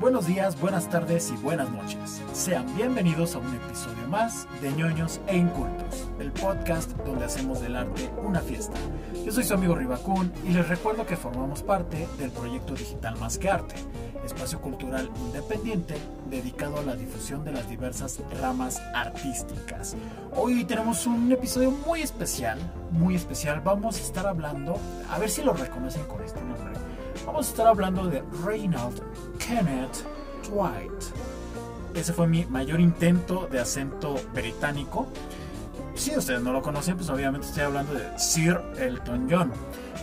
Buenos días, buenas tardes y buenas noches. Sean bienvenidos a un episodio más de ñoños e incultos, el podcast donde hacemos del arte una fiesta. Yo soy su amigo Ribacún y les recuerdo que formamos parte del proyecto digital Más que Arte, espacio cultural independiente dedicado a la difusión de las diversas ramas artísticas. Hoy tenemos un episodio muy especial, muy especial. Vamos a estar hablando, a ver si lo reconocen con este nombre. Vamos a estar hablando de Reynald Kenneth Dwight. Ese fue mi mayor intento de acento británico. Si ustedes no lo conocen, pues obviamente estoy hablando de Sir Elton John.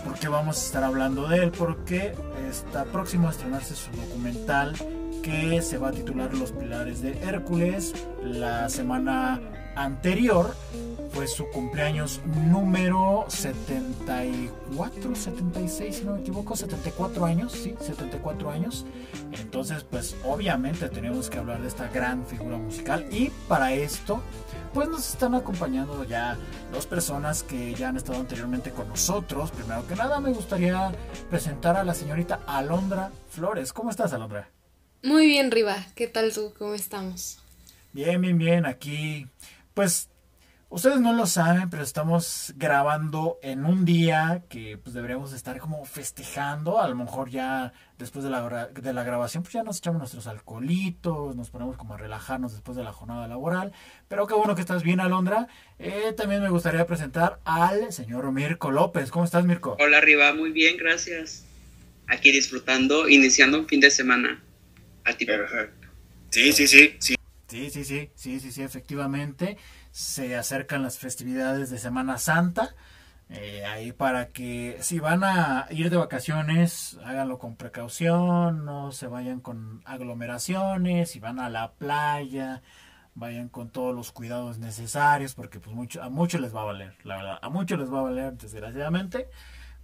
¿Por qué vamos a estar hablando de él? Porque está próximo a estrenarse su documental que se va a titular Los Pilares de Hércules. La semana anterior fue su cumpleaños número 74, 76, si no me equivoco, 74 años, sí, 74 años. Entonces, pues obviamente tenemos que hablar de esta gran figura musical y para esto, pues nos están acompañando ya dos personas que ya han estado anteriormente con nosotros. Primero que nada, me gustaría presentar a la señorita Alondra Flores. ¿Cómo estás, Alondra? Muy bien, Riva. ¿Qué tal tú? ¿Cómo estamos? Bien, bien, bien. Aquí, pues Ustedes no lo saben, pero estamos grabando en un día que pues deberíamos estar como festejando. A lo mejor ya después de la, de la grabación pues ya nos echamos nuestros alcoholitos, nos ponemos como a relajarnos después de la jornada laboral. Pero qué bueno que estás bien, Alondra. Eh, también me gustaría presentar al señor Mirko López. ¿Cómo estás, Mirko? Hola, Riva. Muy bien, gracias. Aquí disfrutando, iniciando un fin de semana. A ti. Perfecto. Sí, sí, sí, sí. Sí, sí, sí, sí, sí, sí, efectivamente se acercan las festividades de Semana Santa. Eh, ahí para que si van a ir de vacaciones, háganlo con precaución, no se vayan con aglomeraciones, si van a la playa, vayan con todos los cuidados necesarios, porque pues mucho, a muchos les va a valer, la verdad, a muchos les va a valer desgraciadamente,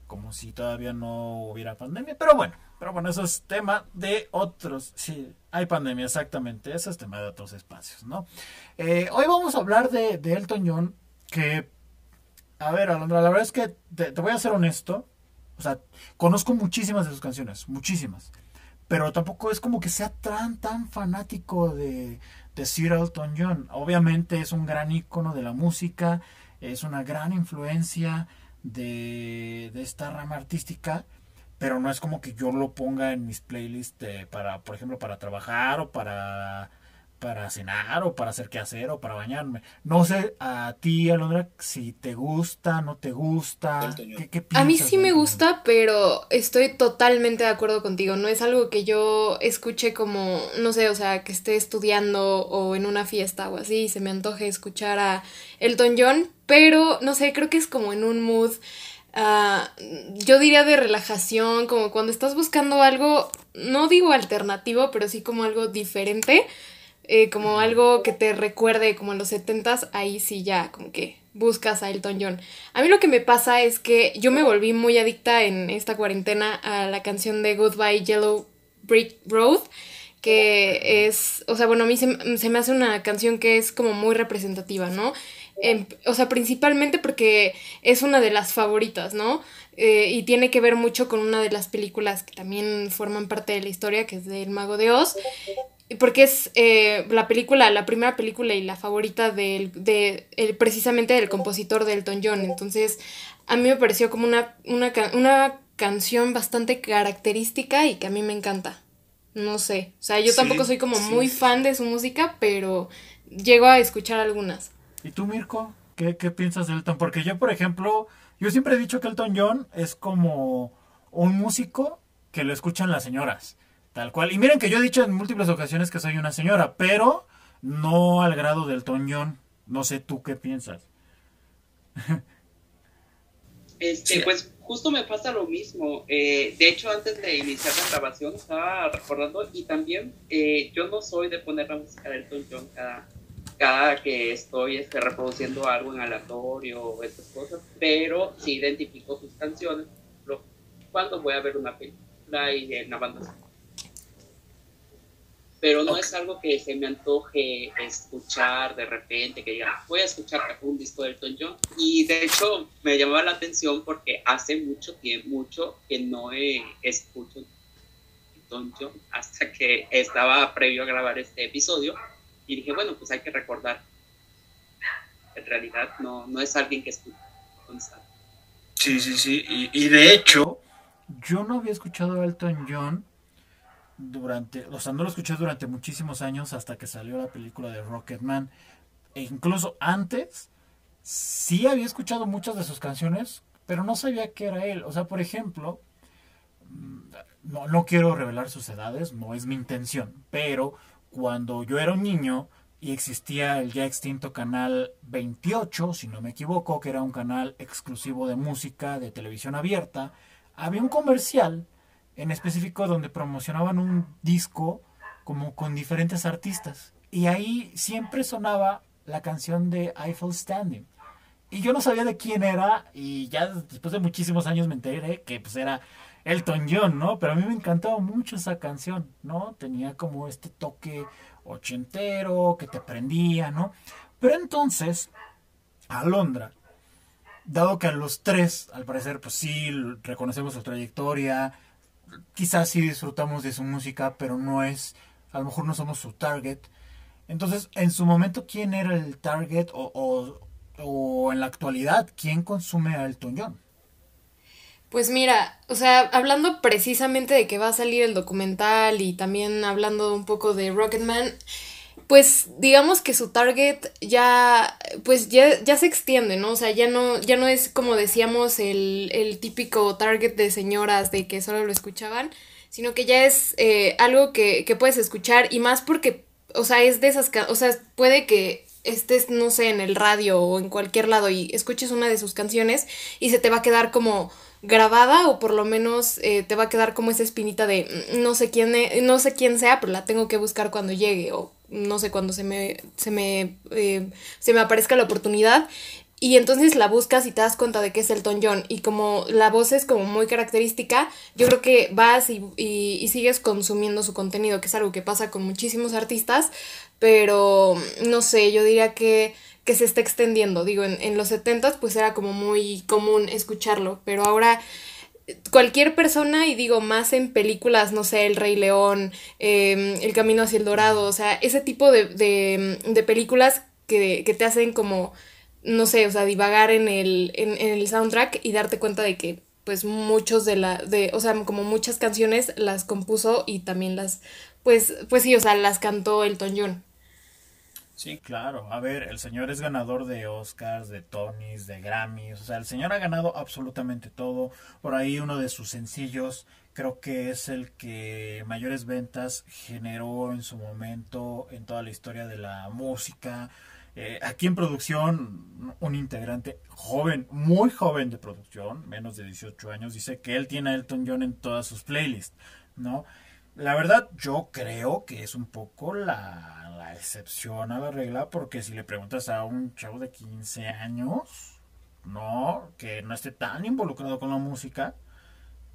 como si todavía no hubiera pandemia, pero bueno, pero bueno, eso es tema de otros. Sí, hay pandemia, exactamente. Eso es tema de otros espacios, ¿no? Eh, hoy vamos a hablar de, Elton John, que. A ver, Alondra, la verdad es que te, voy a ser honesto. O sea, conozco muchísimas de sus canciones, muchísimas. Pero tampoco es como que sea tan, tan fanático de, de Sir Elton John. Obviamente es un gran ícono de la música, es una gran influencia de, de esta rama artística pero no es como que yo lo ponga en mis playlists para, por ejemplo, para trabajar o para para cenar o para hacer qué hacer o para bañarme. No sé a ti, Alondra, si te gusta, no te gusta. ¿Qué, a mí sí me gusta, pero estoy totalmente de acuerdo contigo. No es algo que yo escuche como, no sé, o sea, que esté estudiando o en una fiesta o así y se me antoje escuchar a Elton John, pero no sé, creo que es como en un mood Ah, yo diría de relajación, como cuando estás buscando algo, no digo alternativo, pero sí como algo diferente, eh, como algo que te recuerde como en los setentas, ahí sí ya como que buscas a Elton John. A mí lo que me pasa es que yo me volví muy adicta en esta cuarentena a la canción de Goodbye Yellow Brick Road que es, o sea, bueno, a mí se, se, me hace una canción que es como muy representativa, ¿no? o sea, principalmente porque es una de las favoritas, ¿no? Eh, y tiene que ver mucho con una de las películas que también forman parte de la historia, que es del Mago de Oz, porque es eh, la película, la primera película y la favorita del, de, precisamente del compositor de Elton John. Entonces, a mí me pareció como una, una, una canción bastante característica y que a mí me encanta. No sé, o sea, yo tampoco soy como muy fan de su música, pero llego a escuchar algunas. ¿Y tú, Mirko? ¿Qué, piensas de Elton? Porque yo, por ejemplo, yo siempre he dicho que Elton John es como un músico que lo escuchan las señoras, tal cual. Y miren que yo he dicho en múltiples ocasiones que soy una señora, pero no al grado del John. No sé tú qué piensas. Este, pues justo me pasa lo mismo. Eh, de hecho, antes de iniciar la grabación estaba recordando y también eh, yo no soy de poner la música de Elton John cada, cada que estoy este, reproduciendo algo en aleatorio o estas cosas, pero sí identifico sus canciones cuando voy a ver una película y en la banda pero no es algo que se me antoje escuchar de repente, que diga, voy a escuchar un disco de Elton John. Y de hecho me llamaba la atención porque hace mucho tiempo, mucho que no escucho Elton John hasta que estaba previo a grabar este episodio y dije, bueno, pues hay que recordar. En realidad no, no es alguien que escucha constante. Sí, sí, sí. Y, y de hecho, yo no había escuchado a Elton John durante, o sea, no lo escuché durante muchísimos años hasta que salió la película de Rocketman. E incluso antes, sí había escuchado muchas de sus canciones, pero no sabía que era él. O sea, por ejemplo, mm, no, no quiero revelar sus edades, no es mi intención, pero cuando yo era un niño y existía el ya extinto canal 28, si no me equivoco, que era un canal exclusivo de música de televisión abierta, había un comercial en específico donde promocionaban un disco como con diferentes artistas. Y ahí siempre sonaba la canción de Eiffel Standing. Y yo no sabía de quién era y ya después de muchísimos años me enteré que pues era Elton John, ¿no? Pero a mí me encantaba mucho esa canción, ¿no? Tenía como este toque ochentero que te prendía, ¿no? Pero entonces, Alondra, dado que a los tres, al parecer, pues sí, reconocemos su trayectoria, quizás sí disfrutamos de su música, pero no es, a lo mejor no somos su target. Entonces, en su momento, ¿quién era el target o, o, en la actualidad, quién consume a Elton? Pues mira, o sea, hablando precisamente de que va a salir el documental y también hablando un poco de Rocketman, pues digamos que su target ya, pues ya, ya se extiende, ¿no? O sea, ya no, ya no es como decíamos el, el típico target de señoras de que solo lo escuchaban, sino que ya es eh, algo que, que puedes escuchar y más porque, o sea, es de esas, o sea, puede que estés, no sé, en el radio o en cualquier lado y escuches una de sus canciones y se te va a quedar como grabada o por lo menos eh, te va a quedar como esa espinita de mm, no sé quién e, no sé quién sea pero la tengo que buscar cuando llegue o no sé cuando se me se me eh, se me aparezca la oportunidad y entonces la buscas y te das cuenta de que es Elton John. Y como la voz es como muy característica yo creo que vas y, y sigues consumiendo su contenido que es algo que pasa con muchísimos artistas pero no sé yo diría que que se está extendiendo. Digo, en, en los 70 pues era como muy común escucharlo, pero ahora cualquier persona, y digo más en películas, no sé, El Rey León, em, El Camino hacia el Dorado, o sea, ese tipo de, de, de películas que, que, te hacen como, no sé, o sea, divagar en el, en, en el soundtrack y darte cuenta de que pues muchos de la, de, o sea, como muchas canciones las compuso y también las, pues, pues sí, o sea, las cantó Elton John. Sí, claro. A ver, el señor es ganador de Oscars, de Tonys, de Grammys. O sea, el señor ha ganado absolutamente todo. Por ahí uno de sus sencillos creo que es el que mayores ventas generó en su momento en toda la historia de la música. Eh, aquí en producción, un integrante joven, muy joven de producción, menos de 18 años, dice que él tiene a Elton John en todas sus playlists, ¿no? La verdad, yo creo que es un poco la, excepción a la regla, porque si le preguntas a un chavo de 15 años, no, que no esté tan involucrado con la música,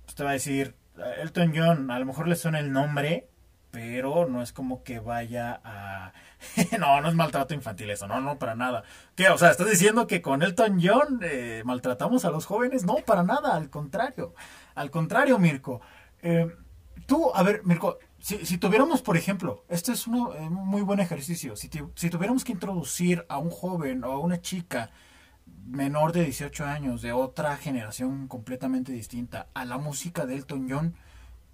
pues te va a decir, Elton John, a lo mejor le suena el nombre, pero no es como que vaya a... no, no es maltrato infantil eso, no, no, para nada. ¿Qué? O sea, ¿estás diciendo que con Elton John eh, maltratamos a los jóvenes? No, para nada, al contrario. Al contrario, Mirko. Eh, Tú, a ver, Mirko, si, tuviéramos, por ejemplo, este es un eh, muy buen ejercicio, si, si tuviéramos que introducir a un joven o a una chica menor de 18 años, de otra generación completamente distinta, a la música de Elton John,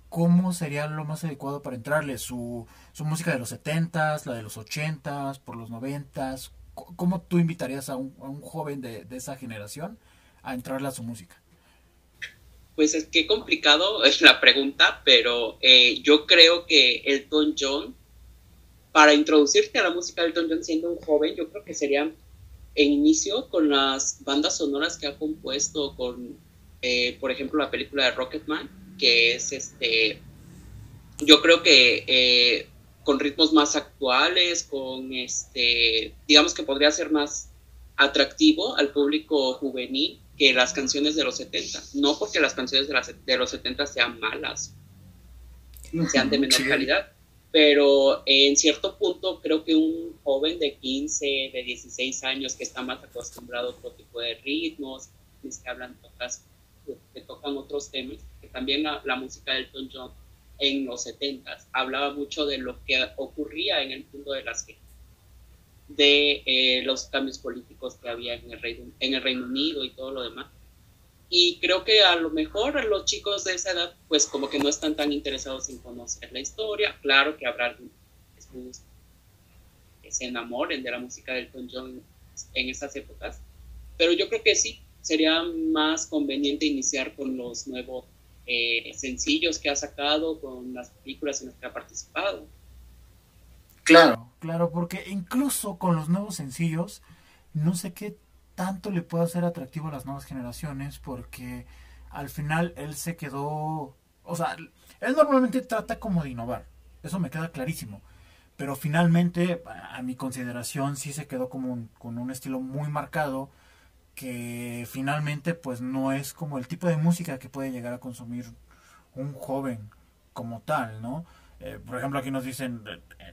¿cómo sería lo más adecuado para entrarle? ¿Su, su música de los 70s, la de los 80s, por los 90s? ¿Cómo tú invitarías a un, a un joven de, de esa generación a entrarle a su música? Pues es que complicado es la pregunta, pero eh, yo creo que Elton John, para introducirte a la música de Elton John siendo un joven, yo creo que sería en inicio con las bandas sonoras que ha compuesto con, eh, por ejemplo, la película de Rocketman, que es este, yo creo que eh, con ritmos más actuales, con este, digamos que podría ser más atractivo al público juvenil que las canciones de los 70. No porque las canciones de, las, de los 70 sean malas, sean de menor calidad, pero en cierto punto creo que un joven de 15, de 16 años que está más acostumbrado a otro tipo de ritmos, que hablan otras, que tocan otros temas, que también la, la música de Elton John en los 70 hablaba mucho de lo que ocurría en el mundo de las de eh, los cambios políticos que había en el, Reino, en el Reino Unido y todo lo demás. Y creo que a lo mejor los chicos de esa edad, pues como que no están tan interesados en conocer la historia. Claro que habrá algunos que se enamoren de la música de Elton John en esas épocas, pero yo creo que sí, sería más conveniente iniciar con los nuevos eh, sencillos que ha sacado, con las películas en las que ha participado. Claro, claro, porque incluso con los nuevos sencillos, no sé qué tanto le puede hacer atractivo a las nuevas generaciones, porque al final él se quedó, o sea, él normalmente trata como de innovar, eso me queda clarísimo, pero finalmente, a mi consideración, sí se quedó como con un estilo muy marcado, que finalmente pues no es como el tipo de música que puede llegar a consumir un joven como tal, ¿no? Eh, por ejemplo, aquí nos dicen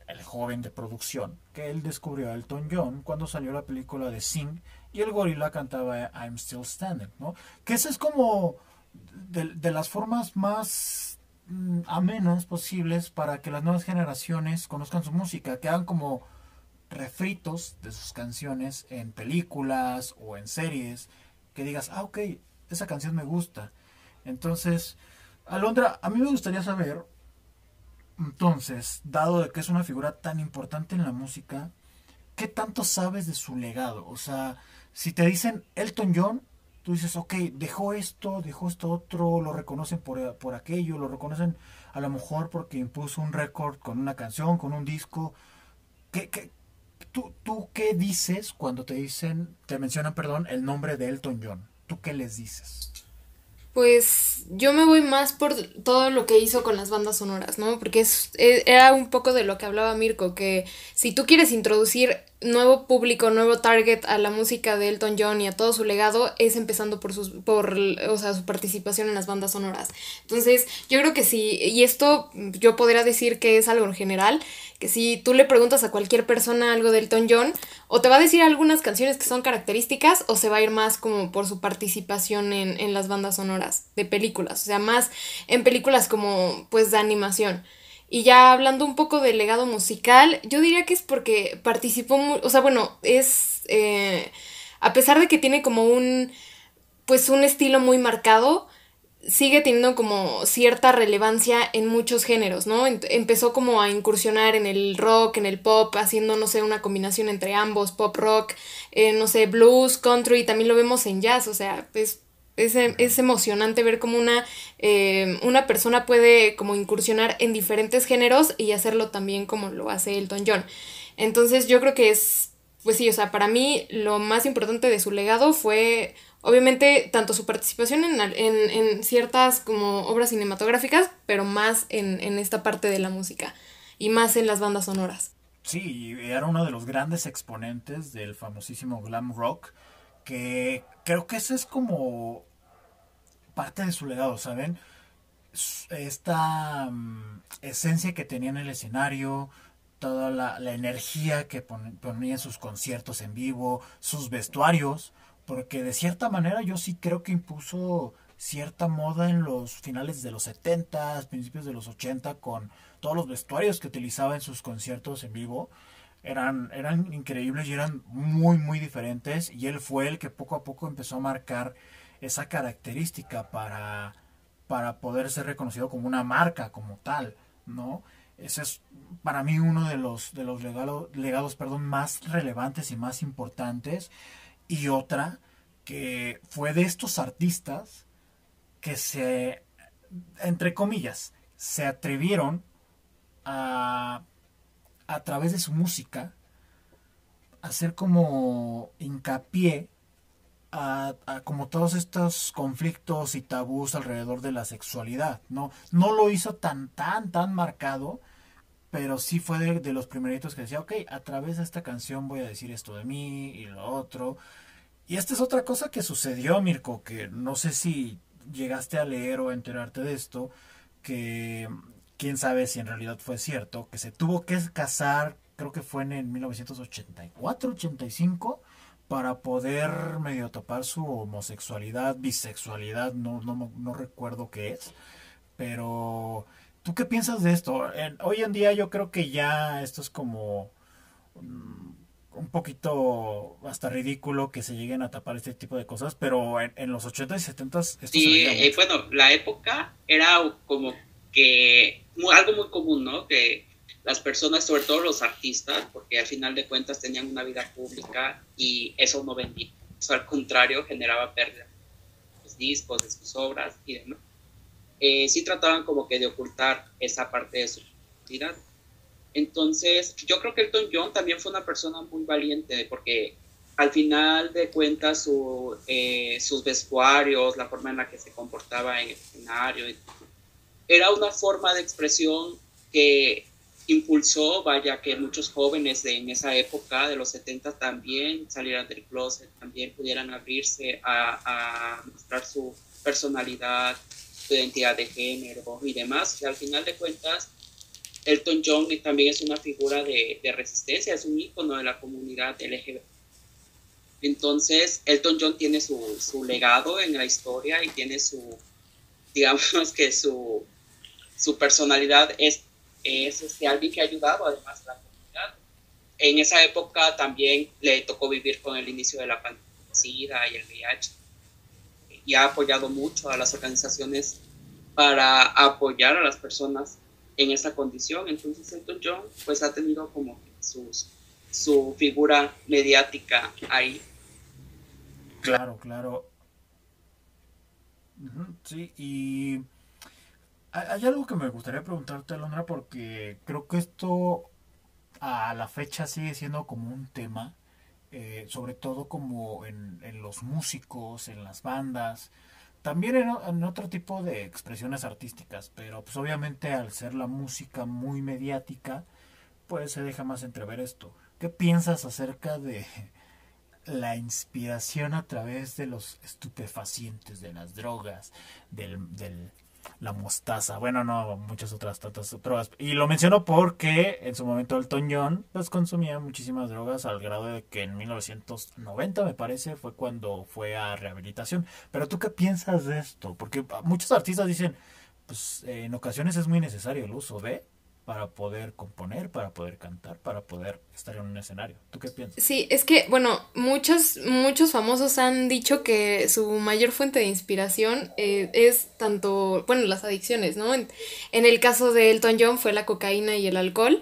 el, joven de producción, que él descubrió a Elton John cuando salió la película de Sing y el gorila cantaba I'm Still Standing, ¿no? Que esa es como de, de las formas más mm, amenas posibles para que las nuevas generaciones conozcan su música, que hagan como refritos de sus canciones en películas o en series, que digas, ah, ok, esa canción me gusta. Entonces, Alondra, a mí me gustaría saber, entonces, dado de que es una figura tan importante en la música, ¿qué tanto sabes de su legado? O sea, si te dicen Elton John, tú dices, ok, dejó esto, dejó esto otro, lo reconocen por, por aquello, lo reconocen a lo mejor porque impuso un récord con una canción, con un disco. ¿Qué, qué, ¿Tú, ¿Tú qué dices cuando te dicen, te mencionan, perdón, el nombre de Elton John? ¿Tú qué les dices? Pues yo me voy más por todo lo que hizo con las bandas sonoras, ¿no? Porque es, e, era un poco de lo que hablaba Mirko, que si tú quieres introducir nuevo público, nuevo target a la música de Elton John y a todo su legado es empezando por sus por o sea, su participación en las bandas sonoras. Entonces, yo creo que sí y esto yo podría decir que es algo en general, que si tú le preguntas a cualquier persona algo de Elton John, o te va a decir algunas canciones que son características o se va a ir más como por su participación en, en las bandas sonoras de películas, o sea, más en películas como pues de animación. Y ya hablando un poco del legado musical, yo diría que es porque participó, o sea, bueno, es, eh, a pesar de que tiene como un, pues un estilo muy marcado, sigue teniendo como cierta relevancia en muchos géneros, ¿no? Empezó como a incursionar en el rock, en el pop, haciendo, no sé, una combinación entre ambos, pop rock, eh, no sé, blues, country, también lo vemos en jazz, o sea, es es, emocionante ver cómo una, eh, una persona puede como incursionar en diferentes géneros y hacerlo también como lo hace Elton John. Entonces yo creo que es, pues sí, o sea, para mí lo más importante de su legado fue obviamente tanto su participación en, en, ciertas como obras cinematográficas, pero más en, en esta parte de la música y más en las bandas sonoras. Sí, era uno de los grandes exponentes del famosísimo glam rock que creo que esa es como parte de su legado, ¿saben? Esta mm, esencia que tenía en el escenario, toda la, energía que ponía en sus conciertos en vivo, sus vestuarios, porque de cierta manera yo sí creo que impuso cierta moda en los finales de los 70, principios de los 80, con todos los vestuarios que utilizaba en sus conciertos en vivo eran, eran increíbles y eran muy, muy diferentes. Y él fue el que poco a poco empezó a marcar esa característica para, para poder ser reconocido como una marca, como tal, ¿no? Ese es para mí uno de los, de los legados, perdón, más relevantes y más importantes. Y otra que fue de estos artistas que se, entre comillas, se atrevieron a a través de su música hacer como hincapié a, como todos estos conflictos y tabús alrededor de la sexualidad, ¿no? No lo hizo tan, tan, tan marcado, pero sí fue de, los primeritos que decía, ok, a través de esta canción voy a decir esto de mí y lo otro. Y esta es otra cosa que sucedió, Mirko, que no sé si llegaste a leer o a enterarte de esto, que quién sabe si en realidad fue cierto, que se tuvo que casar, creo que fue en el 1984, 85, para poder medio tapar su homosexualidad, bisexualidad, no, no, no recuerdo qué es, pero ¿tú qué piensas de esto? hoy en día yo creo que ya esto es como mm, un poquito hasta ridículo que se lleguen a tapar este tipo de cosas, pero en, los 80 y 70 esto Sí, eh, bueno, la época era como que algo muy común, ¿no? Que las personas, sobre todo los artistas, porque al final de cuentas tenían una vida pública y eso no vendía. Eso al contrario generaba pérdida de sus discos, de sus obras y demás. Eh, sí trataban como que de ocultar esa parte de su vida entonces, yo creo que Elton John también fue una persona muy valiente porque al final de cuentas su, eh, sus vestuarios, la forma en la que se comportaba en el escenario, era una forma de expresión que impulsó, vaya, que muchos jóvenes de, en esa época, de los 70, también salieran del closet, también pudieran abrirse a, a mostrar su personalidad, su identidad de género y demás. Y al final de cuentas, Elton John también es una figura de, resistencia, es un ícono de la comunidad LGBT. Entonces, Elton John tiene su, legado en la historia y tiene su, digamos que su, su personalidad es, es este, alguien que ha ayudado además a la comunidad. En esa época también le tocó vivir con el inicio de la pandemia y el VIH y ha apoyado mucho a las organizaciones para apoyar a las personas en esa condición. Entonces Elton John pues ha tenido como sus, su figura mediática ahí. Claro, claro. Sí, y hay algo que me gustaría preguntarte, Alondra, porque creo que esto a la fecha sigue siendo como un tema, eh, sobre todo como en, en los músicos, en las bandas, también en, otro tipo de expresiones artísticas, pero pues obviamente al ser la música muy mediática, pues se deja más entrever esto. ¿Qué piensas acerca de la inspiración a través de los estupefacientes, de las drogas, del, del la mostaza, bueno, no, muchas otras tantas drogas. Y lo menciono porque en su momento el John pues consumía muchísimas drogas al grado de que en 1990 me parece fue cuando fue a rehabilitación. Pero tú qué piensas de esto? Porque muchos artistas dicen, pues en ocasiones es muy necesario el uso de para poder componer, para poder cantar, para poder estar en un escenario. ¿Tú qué piensas? Sí, es que, bueno, muchos, muchos famosos han dicho que su mayor fuente de inspiración eh, es tanto, bueno, las adicciones, ¿no? En, el caso de Elton John fue la cocaína y el alcohol.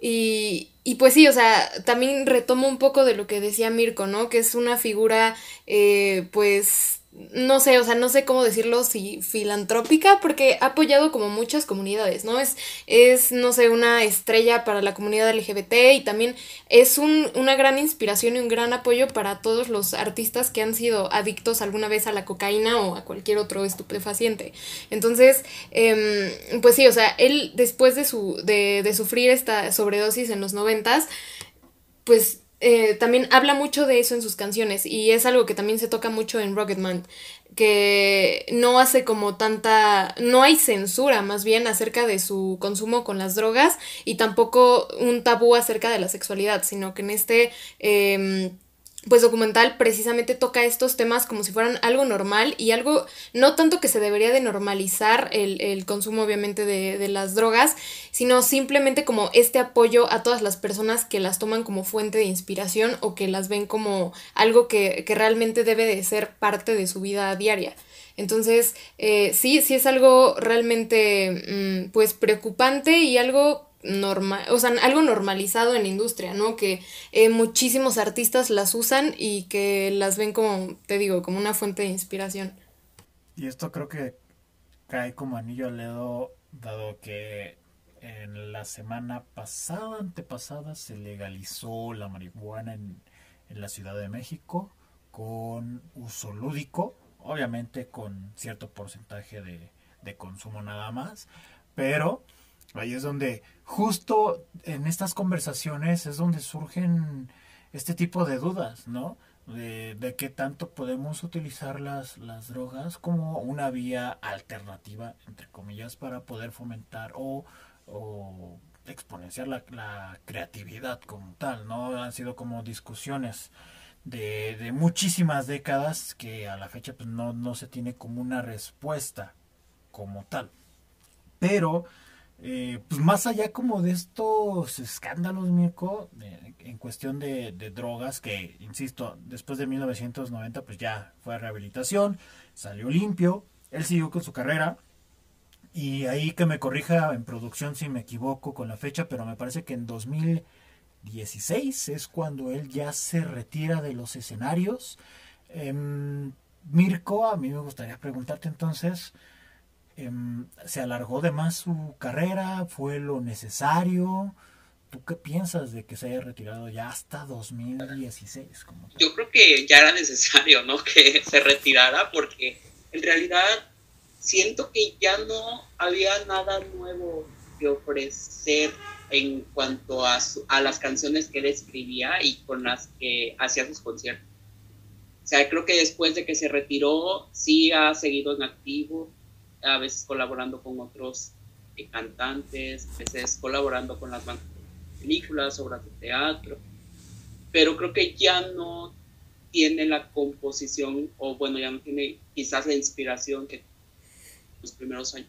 Y, y pues sí, o sea, también retomo un poco de lo que decía Mirko, ¿no? Que es una figura, eh, pues, no sé, o sea, no sé cómo decirlo, si filantrópica, porque ha apoyado como muchas comunidades, ¿no? Es, es no sé, una estrella para la comunidad LGBT y también es un, una gran inspiración y un gran apoyo para todos los artistas que han sido adictos alguna vez a la cocaína o a cualquier otro estupefaciente. Entonces, em, pues sí, o sea, él después de, su, de, de sufrir esta sobredosis en los noventas, pues eh, también habla mucho de eso en sus canciones y es algo que también se toca mucho en Rocketman, que no hace como tanta, no hay censura más bien acerca de su consumo con las drogas y tampoco un tabú acerca de la sexualidad, sino que en este... Em, pues documental precisamente toca estos temas como si fueran algo normal y algo no tanto que se debería de normalizar el, consumo obviamente de, las drogas, sino simplemente como este apoyo a todas las personas que las toman como fuente de inspiración o que las ven como algo que, realmente debe de ser parte de su vida diaria. Entonces, eh, sí, sí es algo realmente mm, pues preocupante y algo normal, o sea, algo normalizado en la industria, ¿no? Que eh, muchísimos artistas las usan y que las ven como, te digo, como una fuente de inspiración. Y esto creo que cae como anillo al dedo, dado que en la semana pasada, antepasada, se legalizó la marihuana en, en la Ciudad de México con uso lúdico, obviamente con cierto porcentaje de, de consumo nada más, pero Ahí es donde, justo en estas conversaciones, es donde surgen este tipo de dudas, ¿no? de, de qué tanto podemos utilizar las, las drogas como una vía alternativa, entre comillas, para poder fomentar o, o exponenciar la, creatividad como tal, ¿no? Han sido como discusiones de, de muchísimas décadas que a la fecha pues no, no se tiene como una respuesta como tal. Pero, eh, pues más allá como de estos escándalos, Mirko, en cuestión de, de drogas, que, insisto, después de 1990 pues ya fue a rehabilitación, salió limpio, él siguió con su carrera, y ahí que me corrija en producción si me equivoco con la fecha, pero me parece que en 2016 es cuando él ya se retira de los escenarios. Em, Mirko, a mí me gustaría preguntarte entonces, em, ¿se alargó de más su carrera? ¿Fue lo necesario? ¿Tú qué piensas de que se haya retirado ya hasta 2016? Como yo creo que ya era necesario, ¿no? Que se retirara porque en realidad siento que ya no había nada nuevo que ofrecer en cuanto a, a las canciones que él escribía y con las que hacía sus conciertos. O sea, creo que después de que se retiró, sí ha seguido en activo, a veces colaborando con otros eh, cantantes, a veces colaborando con las películas, obras de teatro, pero creo que ya no tiene la composición, o bueno, ya no tiene quizás la inspiración que los primeros años.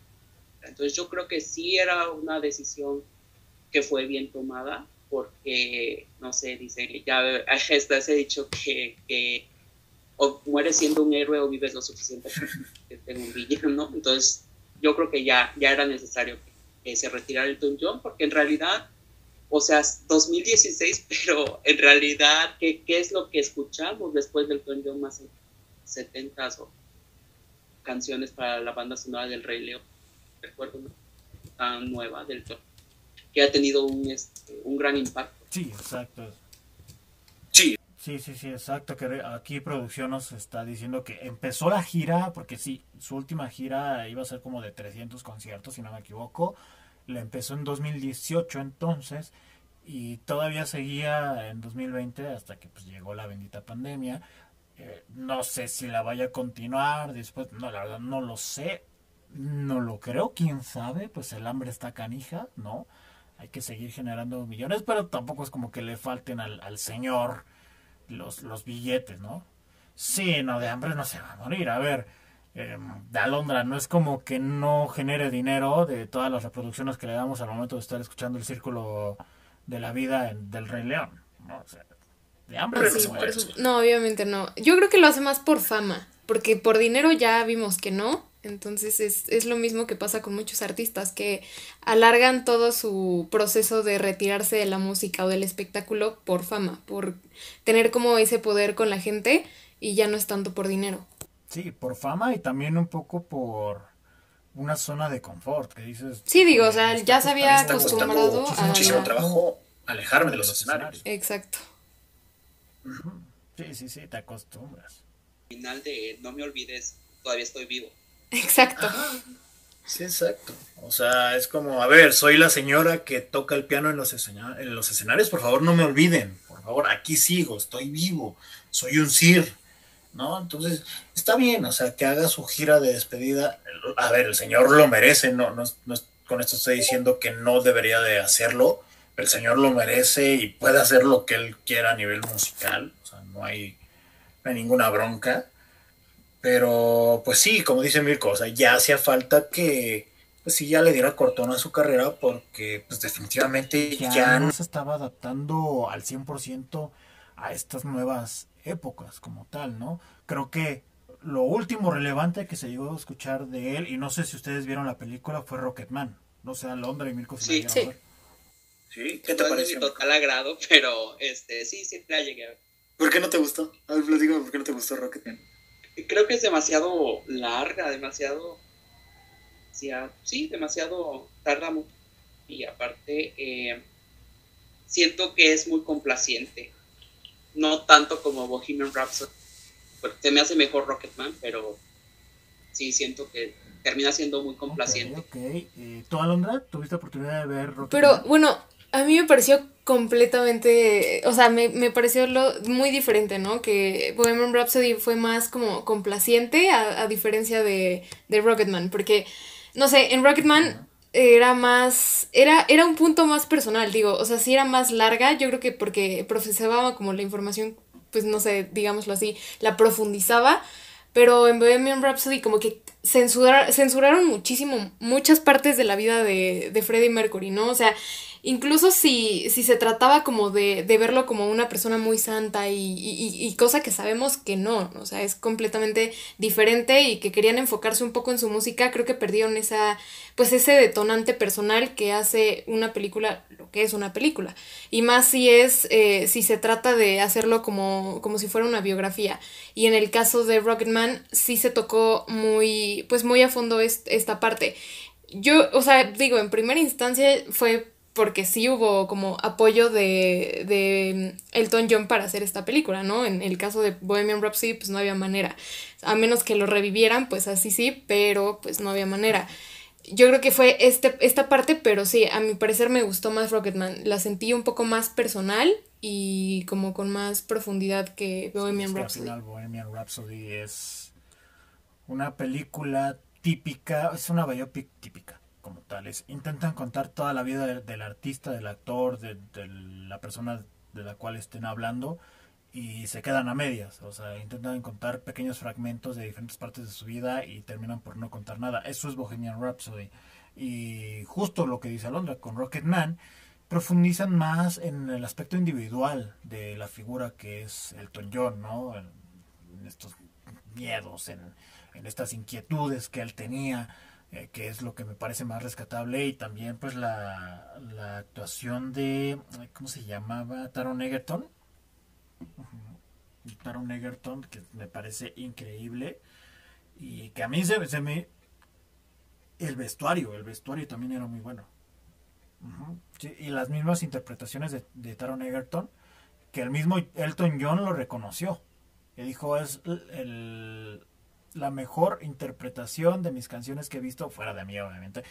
Entonces yo creo que sí era una decisión que fue bien tomada, porque, no sé, dice, ya está ese dicho que, que o mueres siendo un héroe o vives lo suficiente que tenga un villano, Entonces yo creo que ya, ya era necesario que, se retirara Elton John, porque en realidad, o sea, 2016, pero en realidad, ¿qué, qué es lo que escuchamos después del Elton John más en 70s o canciones para la banda sonora del Rey León? Recuerdo tan nueva del John, que ha tenido un, este, un gran impacto. Sí, exacto. Sí, Sí, sí, exacto. Que aquí producción nos está diciendo que empezó la gira, porque sí, su última gira iba a ser como de 300 conciertos, si no me equivoco. La empezó en 2018 entonces, y todavía seguía en 2020 hasta que pues llegó la bendita pandemia. Eh, no sé si la vaya a continuar después, no, la verdad no lo sé, no lo creo, quién sabe, pues el hambre está canija, ¿no? Hay que seguir generando millones, pero tampoco es como que le falten al, al señor los, los billetes, ¿no? Sí, no, de hambre no se va a morir. A ver, eh, de Alondra, no es como que no genere dinero de todas las reproducciones que le damos al momento de estar escuchando el círculo de la vida en- del Rey León. ¿no? O sea, de hambre no se no, obviamente no. Yo creo que lo hace más por fama, porque por dinero ya vimos que no. Entonces es, es lo mismo que pasa con muchos artistas, que alargan todo su proceso de retirarse de la música o del espectáculo por fama, por tener como ese poder con la gente y ya no es tanto por dinero. Sí, por fama y también un poco por una zona de confort, que dices... Sí, digo, o "Oye, sea, ya se había acostumbrado a... muchísimo trabajo alejarme de los escenarios. Exacto. Sí, sí, sí, te acostumbras. final de No me olvides, todavía estoy vivo. Exacto. Sí, exacto. O sea, es como, a ver, soy la señora que toca el piano en los, escena- en los escenarios, por favor no me olviden, por favor, aquí sigo, estoy vivo, soy un Sir, ¿no? Entonces, está bien, o sea, que haga su gira de despedida. A ver, el señor lo merece, no, no, no con esto estoy diciendo que no debería de hacerlo, el señor lo merece y puede hacer lo que él quiera a nivel musical, o sea, no hay, no hay ninguna bronca. Pero, pues sí, como dice Mirko, o sea, ya hacía falta que, pues sí, ya le diera cortón a su carrera porque, pues definitivamente ya, ya, no se estaba adaptando al 100% a estas nuevas épocas como tal, ¿no? Creo que lo último relevante que se llegó a escuchar de él, y no sé si ustedes vieron la película, fue Rocketman. No sé, Alondra y Mirko si Sí, la sí. ver. ¿Sí? ¿Qué te No es de pareció? mi total agrado, pero este, sí, sí la llegué a ver. ¿Por qué no te gustó? A ver, platícame, ¿por qué no te gustó Rocketman? Creo que es demasiado larga, demasiado. demasiado- Sí, demasiado. Tarda mucho. Y aparte, eh, siento que es muy complaciente. No tanto como Bohemian Rhapsody. Porque se me hace mejor Rocketman, pero sí siento que termina siendo muy complaciente. Ok, ok. Eh, ¿Tú, Alondra, tuviste oportunidad de ver Rocketman? Pero bueno, A mí me pareció completamente, o sea, me, me pareció lo, muy diferente, ¿no? Que Bohemian Rhapsody fue más como complaciente a, a diferencia de, de Rocketman, porque, no sé, en Rocketman era más, era, era un punto más personal, digo, o sea, sí era más larga, yo creo que porque procesaba como la información, pues no sé, digámoslo así, la profundizaba, pero en Bohemian Rhapsody como que censurar, censuraron muchísimo, muchas partes de la vida de, de Freddie Mercury, ¿no? O sea, incluso si, si se trataba como de, de verlo como una persona muy santa y, y, y, cosa que sabemos que no, o sea, es completamente diferente y que querían enfocarse un poco en su música, creo que perdieron esa, pues ese detonante personal que hace una película lo que es una película. Y más si es, eh, si se trata de hacerlo como, como si fuera una biografía. Y en el caso de Rocketman sí se tocó muy, pues muy a fondo esta parte. Yo, o sea, digo, en primera instancia fue porque sí hubo como apoyo de, de Elton John para hacer esta película, ¿no? En el caso de Bohemian Rhapsody, pues no había manera. A menos que lo revivieran, pues así sí, pero pues no había manera. Yo creo que fue este, esta parte, pero sí, a mi parecer me gustó más Rocketman. La sentí un poco más personal y como con más profundidad que Bohemian Es que al Rhapsody. final Bohemian Rhapsody es una película típica, es una biopic típica como tales. Intentan contar toda la vida del, artista, del actor, de, la persona de la cual estén hablando y se quedan a medias. O sea, intentan contar pequeños fragmentos de diferentes partes de su vida y terminan por no contar nada. Eso es Bohemian Rhapsody. Y justo lo que dice Alondra con Rocketman, profundizan más en el aspecto individual de la figura que es Elton John, ¿no? En, estos miedos, en, estas inquietudes que él tenía, eh, que es lo que me parece más rescatable, y también pues la, actuación de, ¿cómo se llamaba? Taron Egerton. Taron Egerton, que me parece increíble, y que a mí se, se me... El vestuario, el vestuario también era muy bueno. Y las mismas interpretaciones de, de, Taron Egerton, que el mismo Elton John lo reconoció. Y dijo, es el, la mejor interpretación de mis canciones que he visto, fuera de mí, obviamente.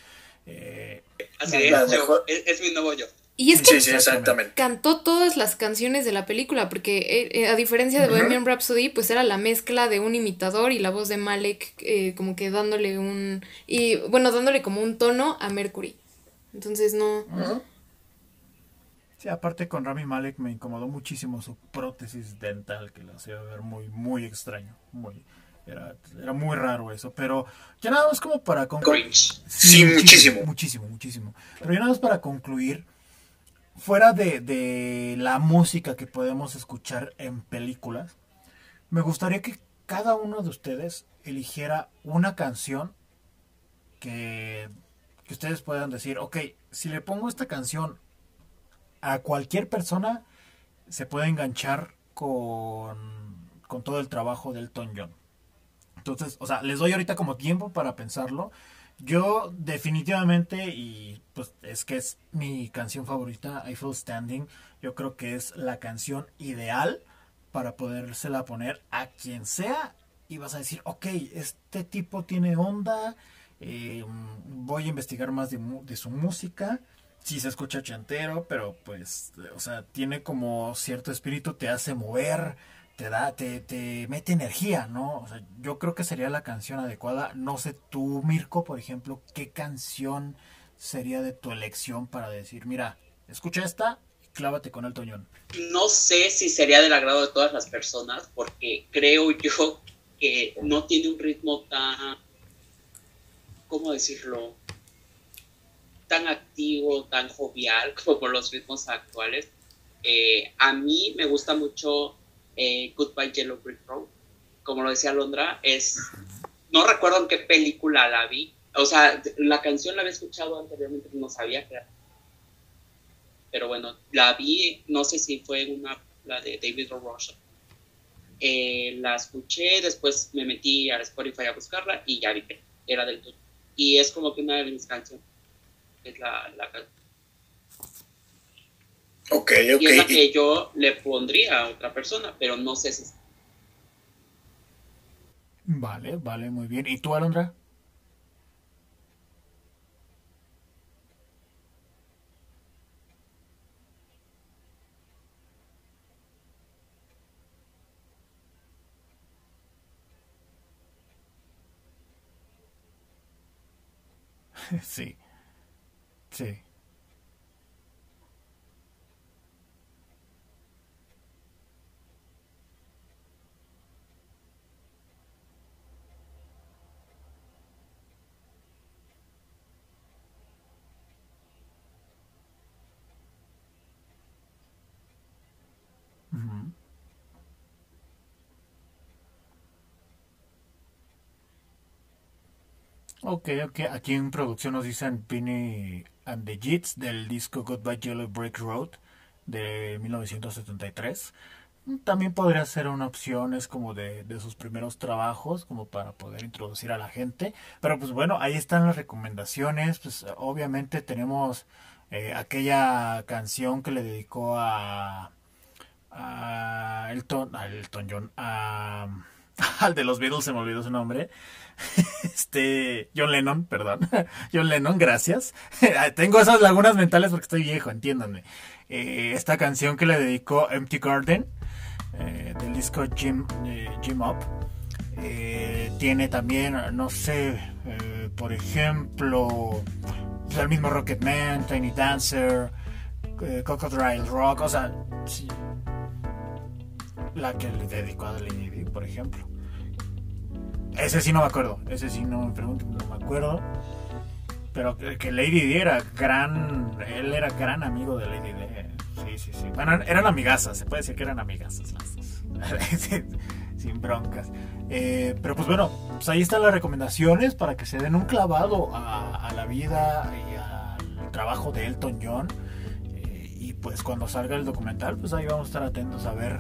Eh, Así es, yo, es, es, mi nuevo yo. Y es que sí, sí, exactamente. cantó todas las canciones de la película, porque eh, a diferencia de uh -huh. Bohemian Rhapsody, pues era la mezcla de un imitador y la voz de Malek, eh, como que dándole un. Y bueno, dándole como un tono a Mercury. Entonces no. Uh -huh. Sí, aparte con Rami Malek me incomodó muchísimo su prótesis dental, que lo hacía ver muy, muy extraño. Muy. Era, era, muy raro eso, pero ya nada más como para concluir. Sí, sí muchísimo, muchísimo. Muchísimo, Pero ya nada más para concluir, fuera de, de, la música que podemos escuchar en películas, me gustaría que cada uno de ustedes eligiera una canción que, que ustedes puedan decir, ok, si le pongo esta canción a cualquier persona, se puede enganchar con, con todo el trabajo del Elton John. Entonces, o sea, les doy ahorita como tiempo para pensarlo. Yo definitivamente, y pues es que es mi canción favorita, I Feel Standing, yo creo que es la canción ideal para podérsela poner a quien sea y vas a decir, ok, este tipo tiene onda, eh, voy a investigar más de, de su música, sí se escucha chantero, pero pues, o sea, tiene como cierto espíritu, te hace mover, te da, te, te mete energía, ¿no? O sea, yo creo que sería la canción adecuada. No sé tú, Mirko, por ejemplo, qué canción sería de tu elección para decir, mira, escucha esta y clávate con el toñón. No sé si sería del agrado de todas las personas, porque creo yo que no tiene un ritmo tan, ¿cómo decirlo? tan activo, tan jovial como los ritmos actuales. Eh, a mí me gusta mucho eh, Goodbye Yellow Brick Road, como lo decía Londra, es, no recuerdo en qué película la vi, o sea, la canción la había escuchado anteriormente, no sabía que era, pero bueno, la vi, no sé si fue una, la de David Rocha, eh, la escuché, después me metí a Spotify a buscarla y ya vi que era del todo, y es como que una de mis canciones, es la, la. Ok, ok. Y la que yo le pondría a otra persona, pero no sé si. Vale, vale, muy bien. ¿Y tú, Alondra? Sí, sí. Ok, ok. Aquí en producción nos dicen Penny and the Jits del disco Goodbye Yellow Brick Road de 1973. También podría ser una opción, es como de, de, sus primeros trabajos, como para poder introducir a la gente. Pero pues bueno, ahí están las recomendaciones. Pues obviamente tenemos eh, aquella canción que le dedicó a, a Elton, a Elton John, a, al de los Beatles, se me olvidó su nombre. este, John Lennon, perdón. John Lennon, gracias. Tengo esas lagunas mentales porque estoy viejo, entiéndanme. Eh, esta canción que le dedicó Empty Garden, eh, del disco Jim, eh, Jim Up, tiene también, no sé, por ejemplo, pues, el mismo Rocketman, Tiny Dancer, Crocodile Rock, o sea, la que le dedicó a Lady por ejemplo. Ese sí no me acuerdo. Ese sí no me pregunto, no me acuerdo. Pero que, Lady D era gran. Él era gran amigo de Lady D. Sí, sí, sí. Bueno, eran amigasas. Se puede decir que eran amigasas las dos. Sin broncas. Eh, pero pues bueno, pues ahí están las recomendaciones para que se den un clavado a, la vida y al trabajo de Elton John. Eh, y pues cuando salga el documental, pues ahí vamos a estar atentos a ver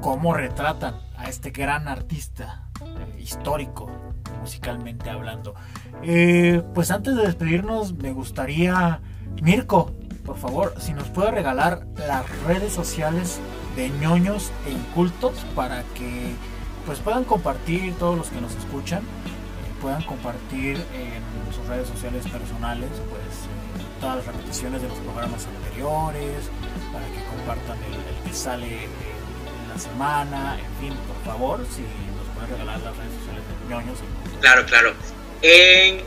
cómo retratan a este gran artista eh, histórico, musicalmente hablando. Eh, pues antes de despedirnos, me gustaría, Mirko, por favor, si nos puede regalar las redes sociales de ñoños e incultos para que pues puedan compartir todos los que nos escuchan, eh, puedan compartir en sus redes sociales personales pues todas las repeticiones de los programas anteriores, para que compartan el, que sale semana, en fin, por favor, si regalar las redes sociales de ñoños. Claro, claro. En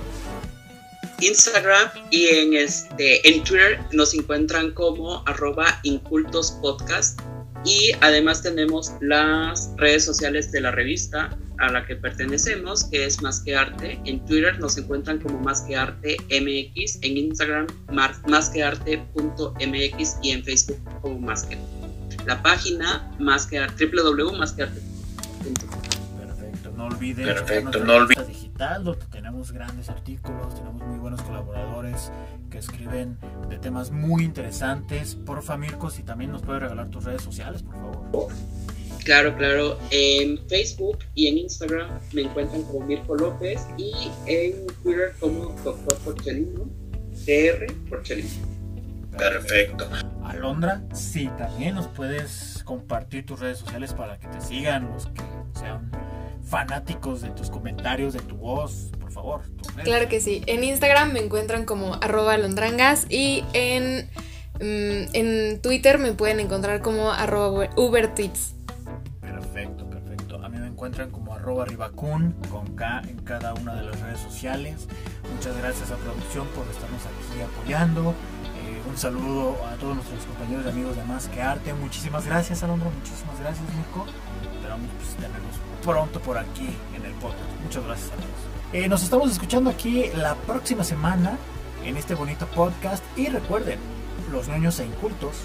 Instagram y en este en Twitter nos encuentran como arroba incultos podcast y además tenemos las redes sociales de la revista a la que pertenecemos que es Más que Arte en Twitter nos encuentran como Más que Arte MX en Instagram más que arte punto MX y en Facebook como Más que la página más que www.másquearte.com no olviden Perfecto, no olviden. digital donde tenemos grandes artículos, tenemos muy buenos colaboradores que escriben de temas muy interesantes. Por Mirko, si también nos puedes regalar tus redes sociales, por favor. Claro, claro. En Facebook y en Instagram me encuentran como Mirko López y en Twitter como Doctor Porchelino, DR Porchelino. Perfecto. Alondra, sí, también nos puedes compartir tus redes sociales para que te sigan los que sean fanáticos de tus comentarios, de tu voz, por favor. Claro que sí. En Instagram me encuentran como arroba londrangas y en, mm, en Twitter me pueden encontrar como arroba ubertweets. Perfecto, perfecto. A mí me encuentran como arroba ribacun con K en cada una de las redes sociales. Muchas gracias a producción por estarnos aquí apoyando. Un saludo a todos nuestros compañeros y amigos de Más que Arte. Muchísimas gracias, Alondra. Muchísimas gracias, Nico. Esperamos pues, tenerlos pronto por aquí en el podcast. Muchas gracias a todos. Eh, nos estamos escuchando aquí la próxima semana en este bonito podcast. Y recuerden, los niños e incultos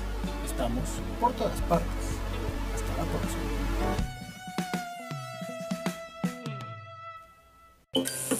estamos por todas partes. Hasta la próxima.